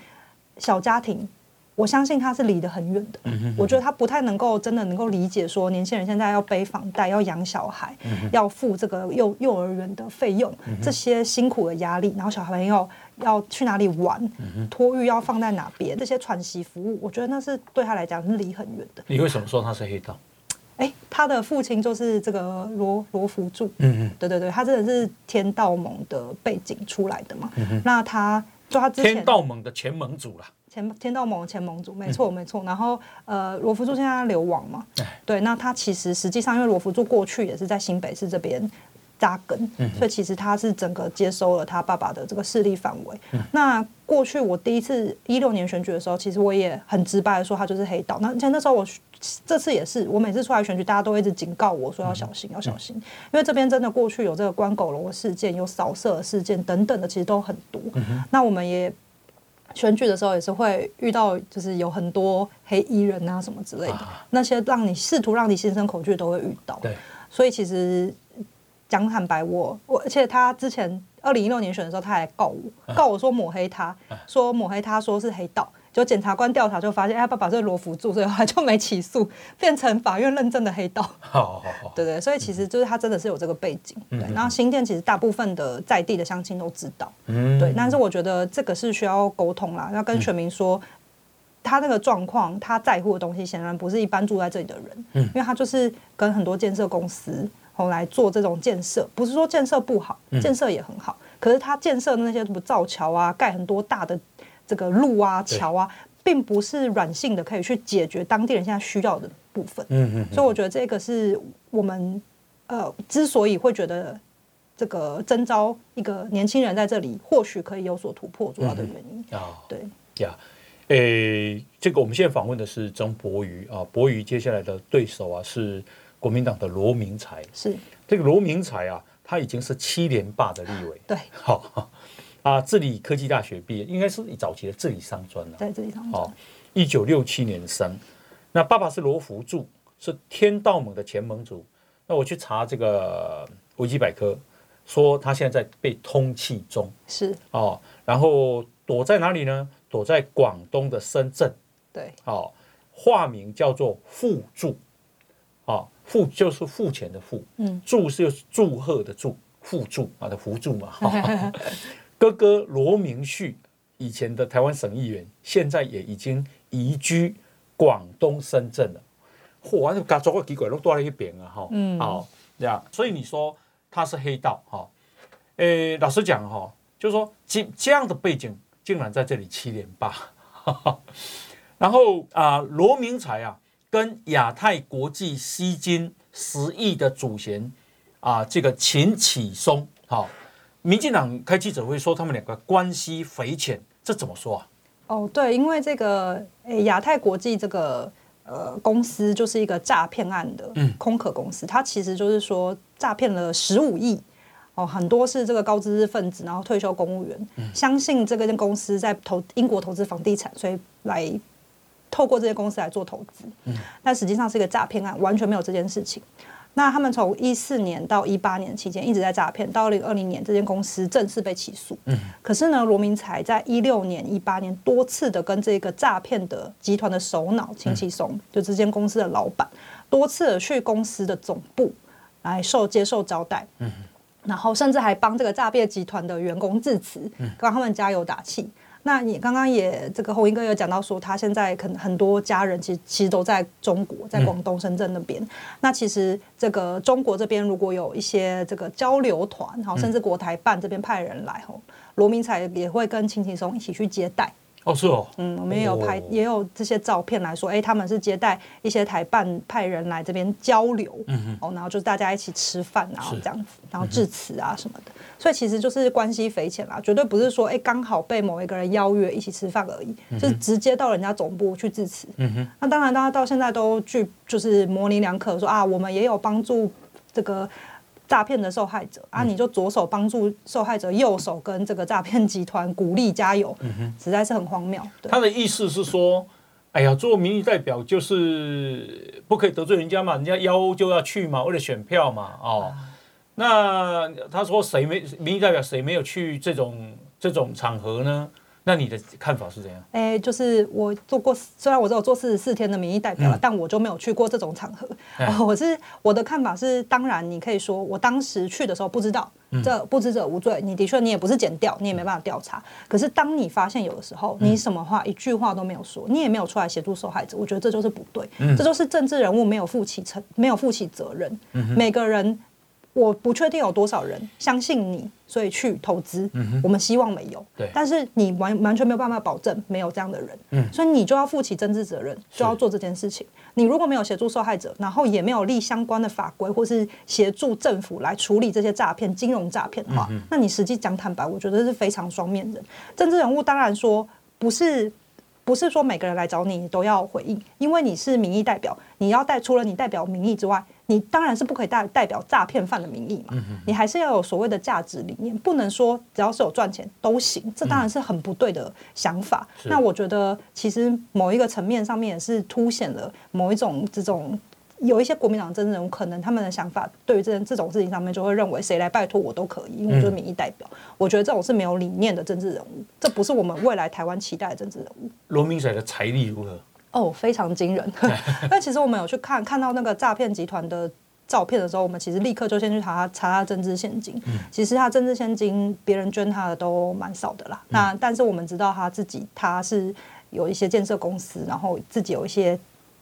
小家庭。我相信他是离得很远的，我觉得他不太能够真的能够理解说年轻人现在要背房贷、要养小孩、嗯、要付这个幼幼儿园的费用，嗯、这些辛苦的压力，然后小朋友要去哪里玩，托育、要放在哪边，这些喘息服务，我觉得那是对他来讲是离很远的。你为什么说他是黑道？哎，他的父亲就是这个罗罗福柱，嗯嗯哼，对对对，他真的是天道盟的背景出来的嘛，嗯、那他就他之前天道盟的前盟主了。前天道盟前盟主，没错没错。然后呃，罗福柱现在流亡嘛，对，那他其实实际上，因为罗福柱过去也是在新北市这边扎根，所以其实他是整个接收了他爸爸的这个势力范围。那过去我第一次一六年选举的时候，其实我也很直白的说他就是黑道。那而且那时候我这次也是，我每次出来选举，大家都一直警告我说要小心要小心，因为这边真的过去有这个关狗笼的事件，有扫射的事件等等的，其实都很多。那我们也。选举的时候也是会遇到，就是有很多黑衣人啊什么之类的，啊、那些让你试图让你心生恐惧都会遇到。对，所以其实讲坦白我，我我而且他之前二零一六年选的时候，他还告我，告我说抹黑他，啊、说抹黑他说是黑道。就检察官调查就发现，哎，他爸爸是罗福柱，所以 后来就没起诉，变成法院认证的黑道。好好好，对对，所以其实就是他真的是有这个背景。对，然后新店其实大部分的在地的乡亲都知道。嗯，对，但是我觉得这个是需要沟通啦，要跟选民说，他那个状况，他在乎的东西，显然不是一般住在这里的人。嗯，因为他就是跟很多建设公司后来做这种建设，不是说建设不好，建设也很好，可是他建设的那些什么造桥啊，盖很多大的。这个路啊、桥啊，并不是软性的可以去解决当地人现在需要的部分。嗯嗯。所以我觉得这个是我们呃之所以会觉得这个征招一个年轻人在这里，或许可以有所突破主要的原因啊。对呀，诶，这个我们现在访问的是曾博瑜啊，博瑜接下来的对手啊是国民党的罗明才。是这个罗明才啊，他已经是七连霸的立委。对，好。啊，治理科技大学毕业，应该是早期的治理商专了。对，致理商专。哦，一九六七年生。那爸爸是罗福柱，是天道盟的前盟主。那我去查这个维基百科，说他现在在被通缉中。是。哦，然后躲在哪里呢？躲在广东的深圳。对。哦，化名叫做富柱。哦，富就是付钱的付。嗯。祝是祝贺的祝，富柱啊的福柱嘛。哦 哥哥罗明旭，以前的台湾省议员，现在也已经移居广东深圳了。嚯，那家族个几个都多了一边啊，哈，嗯，好，这样，所以你说他是黑道，哈，诶，老实讲，哈，就是说这这样的背景，竟然在这里七连霸，然后啊，罗明才啊，跟亚太国际吸金十亿的主嫌啊，这个秦启松，好。民进党开记者会说他们两个关系匪浅，这怎么说啊？哦，对，因为这个诶亚太国际这个呃公司就是一个诈骗案的空壳公司，嗯、它其实就是说诈骗了十五亿哦，很多是这个高知识分子，然后退休公务员，嗯、相信这个间公司在投英国投资房地产，所以来透过这些公司来做投资，嗯，但实际上是一个诈骗案，完全没有这件事情。那他们从一四年到一八年期间一直在诈骗，到二零二零年这间公司正式被起诉。嗯，可是呢，罗明才在一六年、一八年多次的跟这个诈骗的集团的首脑秦启松，就这间公司的老板，多次的去公司的总部来受接受招待。嗯，然后甚至还帮这个诈骗集团的员工致辞，帮他们加油打气。那你刚刚也这个红英哥有讲到说，他现在可能很多家人其实其实都在中国，在广东深圳那边。嗯、那其实这个中国这边如果有一些这个交流团，好，甚至国台办这边派人来，吼，罗明才也会跟秦启松一起去接待。哦，是哦，嗯，我们也有拍，哦、也有这些照片来说，哎，他们是接待一些台办派人来这边交流，嗯哼。哦，然后就是大家一起吃饭，然后这样子，然后致辞啊什么的，嗯、所以其实就是关系匪浅啦，绝对不是说哎刚好被某一个人邀约一起吃饭而已，嗯、就是直接到人家总部去致辞，嗯哼，那当然大家到现在都具就是模棱两可说啊，我们也有帮助这个。诈骗的受害者啊，你就左手帮助受害者，右手跟这个诈骗集团鼓励加油，实在是很荒谬。他的意思是说，哎呀，做民意代表就是不可以得罪人家嘛，人家邀就要去嘛，为了选票嘛，哦。啊、那他说谁没民意代表谁没有去这种这种场合呢？那你的看法是怎样？哎、欸，就是我做过，虽然我只有做四十四天的民意代表了，嗯、但我就没有去过这种场合。嗯呃、我是我的看法是，当然你可以说，我当时去的时候不知道，嗯、这不知者无罪。你的确你也不是检调，你也没办法调查。可是当你发现有的时候，你什么话、嗯、一句话都没有说，你也没有出来协助受害者，我觉得这就是不对。嗯、这就是政治人物没有负起责，没有负起责任。嗯、每个人。我不确定有多少人相信你，所以去投资。嗯、我们希望没有。对。但是你完完全没有办法保证没有这样的人。嗯。所以你就要负起政治责任，就要做这件事情。你如果没有协助受害者，然后也没有立相关的法规，或是协助政府来处理这些诈骗、金融诈骗的话，嗯、那你实际讲坦白，我觉得是非常双面人。政治人物当然说不是。不是说每个人来找你都要回应，因为你是民意代表，你要带除了你代表民意之外，你当然是不可以代代表诈骗犯的名义嘛。你还是要有所谓的价值理念，不能说只要是有赚钱都行，这当然是很不对的想法。那我觉得其实某一个层面上面也是凸显了某一种这种。有一些国民党政治人物，可能他们的想法对于这这种事情上面，就会认为谁来拜托我都可以，因为我就是民意代表。我觉得这种是没有理念的政治人物，这不是我们未来台湾期待的政治人物。罗明水的财力如何？哦，非常惊人。但其实我们有去看看到那个诈骗集团的照片的时候，我们其实立刻就先去查他查他政治现金。其实他政治现金，别人捐他的都蛮少的啦。那但是我们知道他自己他是有一些建设公司，然后自己有一些。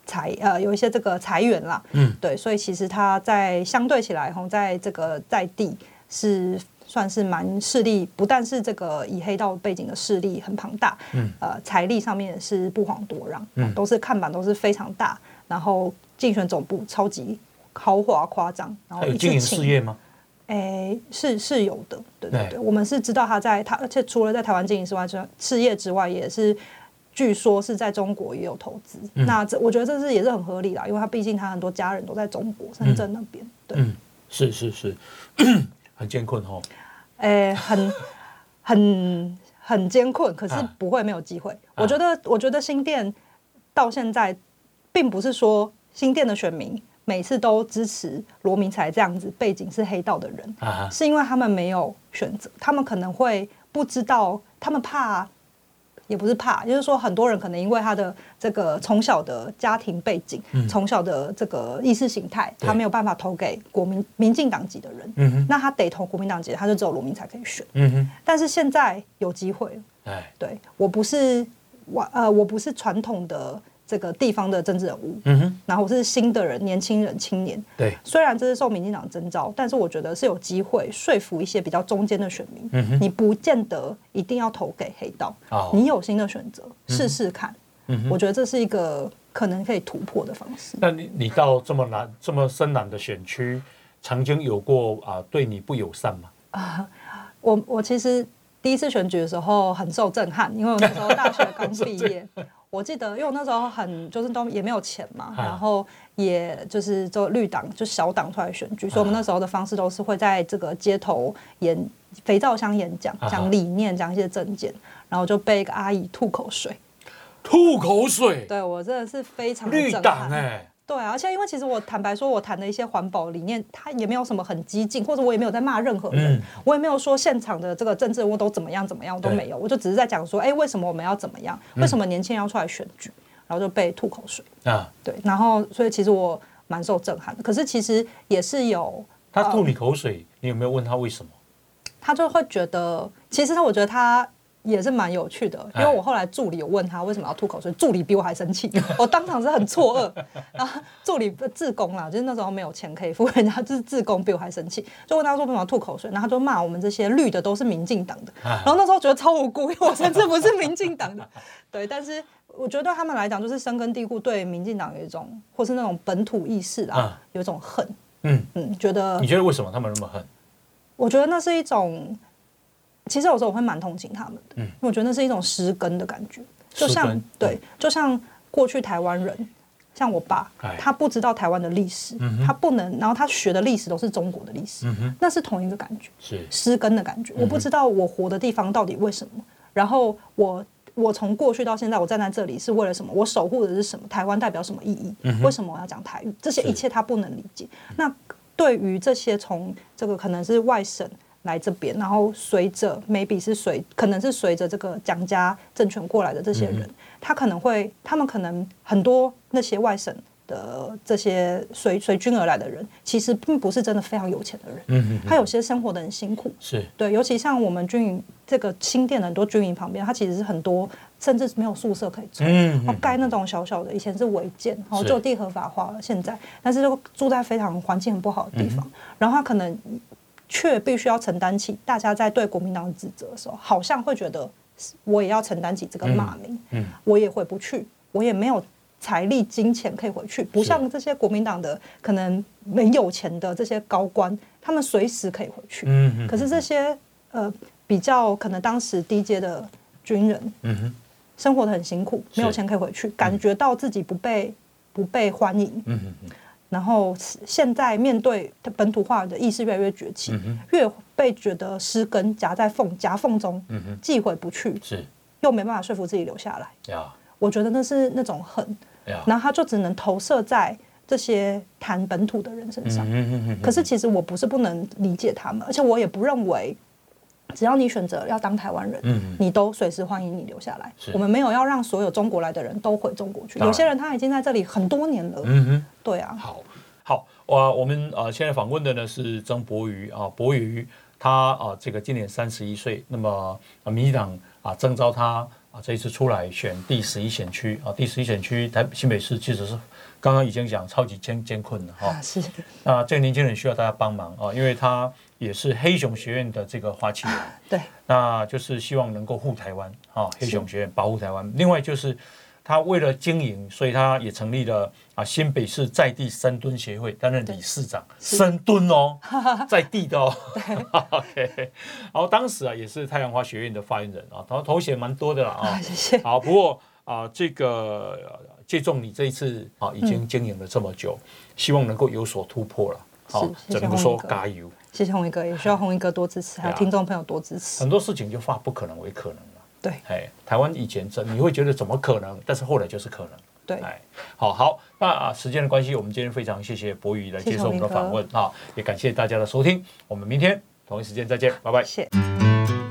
财呃有一些这个财源啦，嗯，对，所以其实他在相对起来，吼，在这个在地是算是蛮势力，不但是这个以黑道背景的势力很庞大，嗯，呃，财力上面也是不遑多让，嗯，都是看板都是非常大，然后竞选总部超级豪华夸张，然后一经营事业吗？哎，是是有的，对对对，我们是知道他在他，而且除了在台湾经营之外，之事业之外也是。据说是在中国也有投资，嗯、那这我觉得这是也是很合理啦，因为他毕竟他很多家人都在中国深圳那边。对，嗯、是是是，很艰困哦。诶、欸，很 很很艰困，可是不会没有机会。啊、我觉得，我觉得新店到现在，并不是说新店的选民每次都支持罗明才这样子背景是黑道的人，啊、是因为他们没有选择，他们可能会不知道，他们怕。也不是怕，就是说很多人可能因为他的这个从小的家庭背景，从、嗯、小的这个意识形态，他没有办法投给国民民进党籍的人，那他得投国民党籍，他就只有罗明才可以选。嗯、但是现在有机会了，对，我不是我呃，我不是传统的。这个地方的政治人物，嗯哼，然后我是新的人，年轻人，青年，对，虽然这是受民进党征召，但是我觉得是有机会说服一些比较中间的选民，嗯哼，你不见得一定要投给黑道，哦，你有新的选择，试试看，我觉得这是一个可能可以突破的方式。那你你到这么难、这么深蓝的选区，曾经有过啊对你不友善吗？啊，我我其实第一次选举的时候很受震撼，因为我那时候大学刚毕业。我记得，因为我那时候很就是都也没有钱嘛，然后也就是做绿党，就小党出来选举，所以我们那时候的方式都是会在这个街头演肥皂箱演讲，讲理念，讲一些政见，然后就被一个阿姨吐口水，吐口水，对我真的是非常绿党哎。对啊，而且因为其实我坦白说，我谈的一些环保理念，它也没有什么很激进，或者我也没有在骂任何人，嗯、我也没有说现场的这个政治人物都怎么样怎么样，我都没有，我就只是在讲说，哎，为什么我们要怎么样？为什么年轻人要出来选举？然后就被吐口水啊，对，然后所以其实我蛮受震撼的。可是其实也是有他吐你口水，呃、你有没有问他为什么？他就会觉得，其实他我觉得他。也是蛮有趣的，因为我后来助理有问他为什么要吐口水，助理比我还生气，我当场是很错愕。然 后助理自工啦，就是那时候没有钱可以付人家，就是自工比我还生气，就问他说为什么要吐口水，然后他就骂我们这些绿的都是民进党的。然后那时候觉得超无辜，因为我甚至不是民进党的。对，但是我觉得对他们来讲，就是深根蒂固对民进党有一种，或是那种本土意识啊，有一种恨。嗯嗯，觉得你觉得为什么他们那么恨？我觉得那是一种。其实有时候我会蛮同情他们的，嗯，因为我觉得那是一种失根的感觉，就像对，就像过去台湾人，像我爸，他不知道台湾的历史，他不能，然后他学的历史都是中国的历史，那是同一个感觉，是失根的感觉。我不知道我活的地方到底为什么，然后我我从过去到现在，我站在这里是为了什么？我守护的是什么？台湾代表什么意义？为什么我要讲台语？这些一切他不能理解。那对于这些从这个可能是外省。来这边，然后随着 maybe 是随，可能是随着这个蒋家政权过来的这些人，嗯、他可能会，他们可能很多那些外省的这些随随军而来的人，其实并不是真的非常有钱的人。嗯嗯，他有些生活的很辛苦。是对，尤其像我们军营这个新店的很多军营旁边，它其实是很多甚至没有宿舍可以住。嗯，盖那种小小的，以前是违建，然后就地合法化了。现在，但是就住在非常环境很不好的地方，然后他可能却必须要承担起大家在对国民党指责的时候，好像会觉得我也要承担起这个骂名。嗯，我也回不去，我也没有。财力、金钱可以回去，不像这些国民党的可能没有钱的这些高官，他们随时可以回去。嗯哼。可是这些呃比较可能当时低阶的军人，嗯哼，生活的很辛苦，没有钱可以回去，感觉到自己不被不被欢迎。嗯哼。然后现在面对本土化的意识越来越崛起，越被觉得失根夹在缝夹缝中，既回不去，是又没办法说服自己留下来。呀，我觉得那是那种恨。然后他就只能投射在这些谈本土的人身上。可是其实我不是不能理解他们，而且我也不认为，只要你选择要当台湾人，你都随时欢迎你留下来。我们没有要让所有中国来的人都回中国去。有些人他已经在这里很多年了。嗯哼，对啊。好，好，我我们呃现在访问的呢是曾博瑜啊，博瑜他啊这个今年三十一岁，那么民进党啊征召他。啊，这一次出来选第十一选区啊，第十一选区台新北市其实是刚刚已经讲超级艰艰困了哈。啊，是。那这个年轻人需要大家帮忙啊，因为他也是黑熊学院的这个花旗人。对。那就是希望能够护台湾啊，黑熊学院保护台湾。另外就是。他为了经营，所以他也成立了啊新北市在地深蹲协会，担任理事长。深蹲哦，在地的哦。OK，然后当时啊也是太阳花学院的发言人啊，头头衔蛮多的了啊。谢谢。好，不过啊这个借重你这一次啊已经经营了这么久，希望能够有所突破了。好，只能说加油。谢谢红一哥，也需要红一哥多支持，还有听众朋友多支持。很多事情就化不可能为可能。对，哎，台湾以前真你会觉得怎么可能？但是后来就是可能。对，哎，好好，那啊，时间的关系，我们今天非常谢谢博宇来接受我们的访问啊，也感谢大家的收听，我们明天同一时间再见，拜拜。谢。